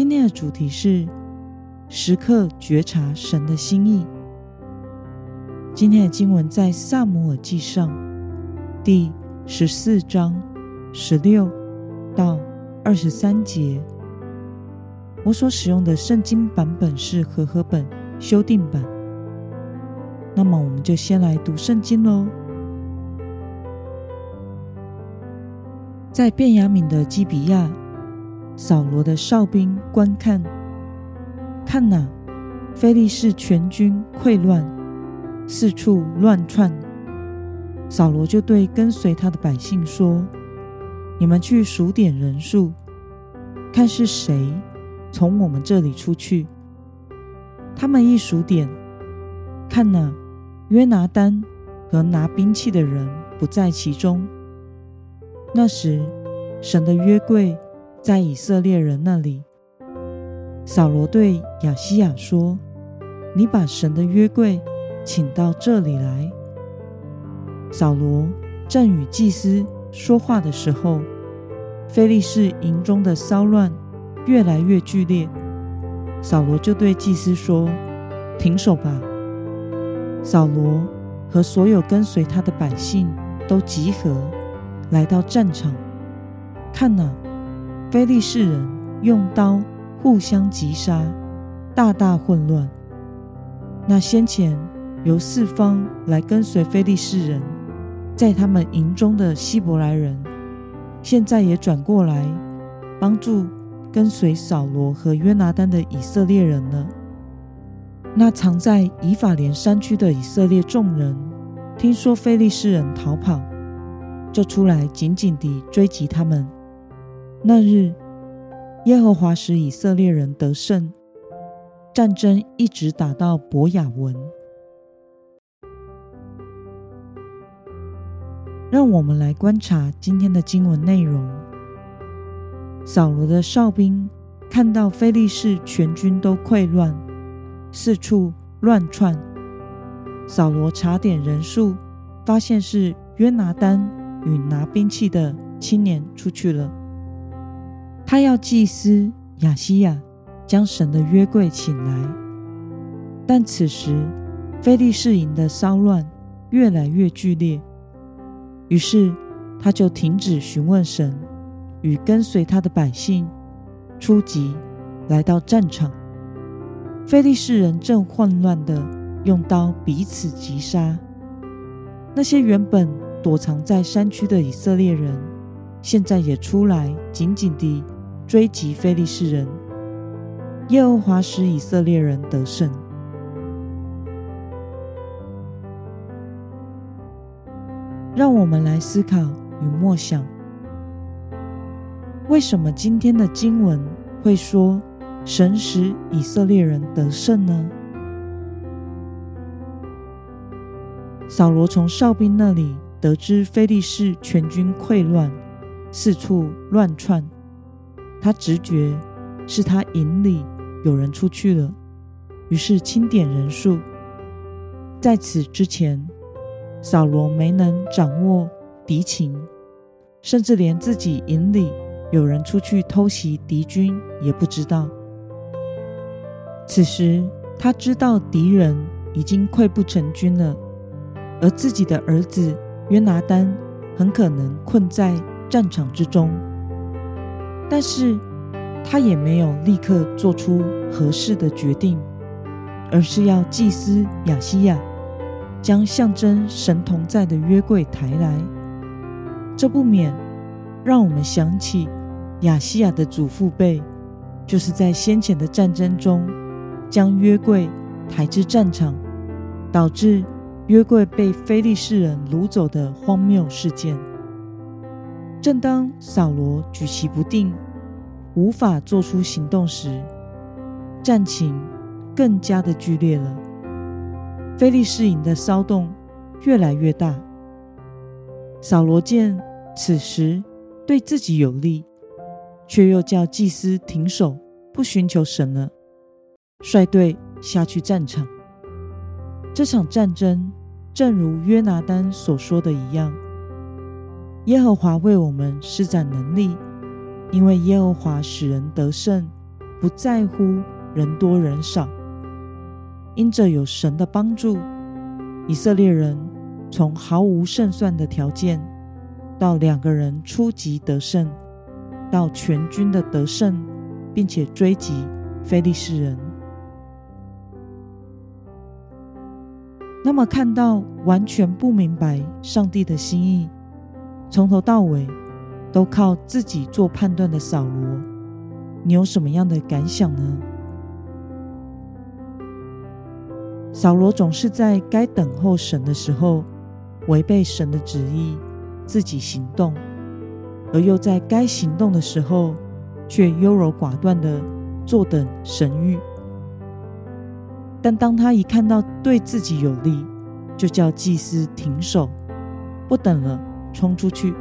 今天的主题是时刻觉察神的心意。今天的经文在撒母耳记上第十四章十六到二十三节。我所使用的圣经版本是和合本修订版。那么，我们就先来读圣经喽。在便雅悯的基比亚。扫罗的哨兵观看，看哪，非利士全军溃乱，四处乱窜。扫罗就对跟随他的百姓说：“你们去数点人数，看是谁从我们这里出去。”他们一数点，看哪，约拿单和拿兵器的人不在其中。那时，神的约柜。在以色列人那里，扫罗对亚西亚说：“你把神的约柜请到这里来。”扫罗正与祭司说话的时候，非利士营中的骚乱越来越剧烈。扫罗就对祭司说：“停手吧！”扫罗和所有跟随他的百姓都集合，来到战场，看哪。非利士人用刀互相击杀，大大混乱。那先前由四方来跟随非利士人，在他们营中的希伯来人，现在也转过来帮助跟随扫罗和约拿单的以色列人了。那藏在以法莲山区的以色列众人，听说非利士人逃跑，就出来紧紧地追击他们。那日，耶和华使以色列人得胜，战争一直打到伯雅文。让我们来观察今天的经文内容。扫罗的哨兵看到非利士全军都溃乱，四处乱窜。扫罗查点人数，发现是约拿单与拿兵器的青年出去了。他要祭司亚西亚将神的约柜请来，但此时菲利士营的骚乱越来越剧烈，于是他就停止询问神，与跟随他的百姓出击，来到战场。菲利士人正混乱地用刀彼此击杀，那些原本躲藏在山区的以色列人，现在也出来紧紧地。追击非利士人，耶和华使以色列人得胜。让我们来思考与默想：为什么今天的经文会说神使以色列人得胜呢？扫罗从哨兵那里得知非利士全军溃乱，四处乱窜。他直觉是他营里有人出去了，于是清点人数。在此之前，扫罗没能掌握敌情，甚至连自己营里有人出去偷袭敌军也不知道。此时，他知道敌人已经溃不成军了，而自己的儿子约拿单很可能困在战场之中。但是，他也没有立刻做出合适的决定，而是要祭司亚西亚将象征神同在的约柜抬来。这不免让我们想起亚西亚的祖父辈，就是在先前的战争中将约柜抬至战场，导致约柜被非利士人掳走的荒谬事件。正当扫罗举棋不定，无法做出行动时，战情更加的剧烈了。非利士营的骚动越来越大。扫罗见此时对自己有利，却又叫祭司停手，不寻求神了，率队下去战场。这场战争，正如约拿单所说的一样，耶和华为我们施展能力，因为耶和华使人得胜，不在乎人多人少。因着有神的帮助，以色列人从毫无胜算的条件，到两个人出击得胜，到全军的得胜，并且追击非利士人。那么，看到完全不明白上帝的心意，从头到尾都靠自己做判断的扫罗，你有什么样的感想呢？扫罗总是在该等候神的时候，违背神的旨意，自己行动；而又在该行动的时候，却优柔寡断地坐等神谕。但当他一看到对自己有利，就叫祭司停手，不等了，冲出去。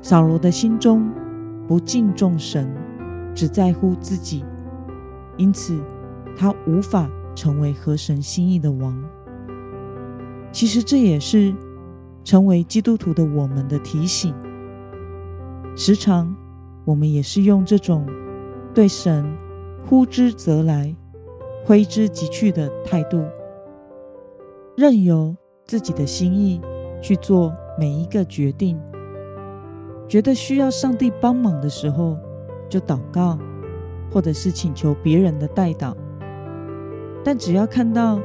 扫罗的心中不敬重神，只在乎自己，因此他无法成为合神心意的王。其实这也是成为基督徒的我们的提醒。时常我们也是用这种对神呼之则来，挥之即去的态度，任由自己的心意去做每一个决定。觉得需要上帝帮忙的时候，就祷告，或者是请求别人的代祷。但只要看到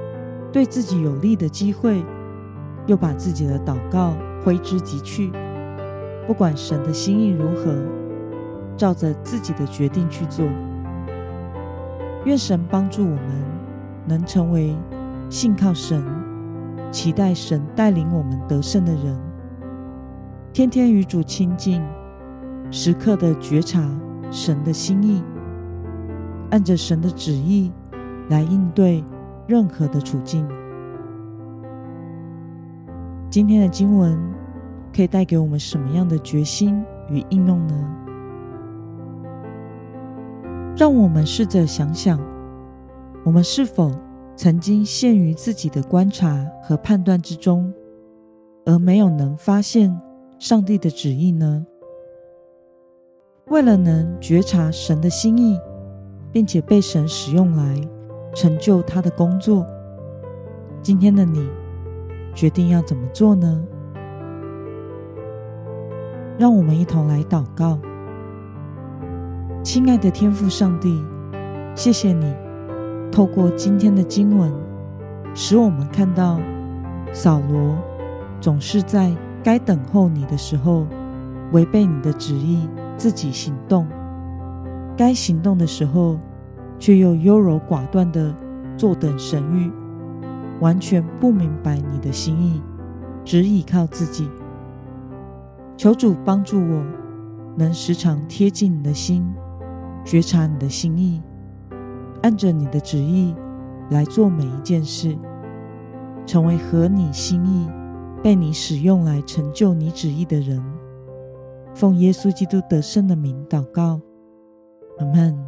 对自己有利的机会，又把自己的祷告挥之即去，不管神的心意如何，照着自己的决定去做。愿神帮助我们，能成为信靠神、期待神带领我们得胜的人，天天与主亲近，时刻的觉察神的心意，按着神的旨意来应对任何的处境。今天的经文可以带给我们什么样的决心与应用呢？让我们试着想想，我们是否曾经陷于自己的观察和判断之中，而没有能发现上帝的旨意呢？为了能觉察神的心意，并且被神使用来成就他的工作，今天的你决定要怎么做呢？让我们一同来祷告。亲爱的天父上帝，谢谢你透过今天的经文，使我们看到扫罗总是在该等候你的时候违背你的旨意，自己行动；该行动的时候，却又优柔寡断地坐等神谕，完全不明白你的心意，只倚靠自己。求主帮助我，能时常贴近你的心。觉察你的心意，按着你的旨意来做每一件事，成为合你心意、被你使用来成就你旨意的人。奉耶稣基督得胜的名祷告，阿门。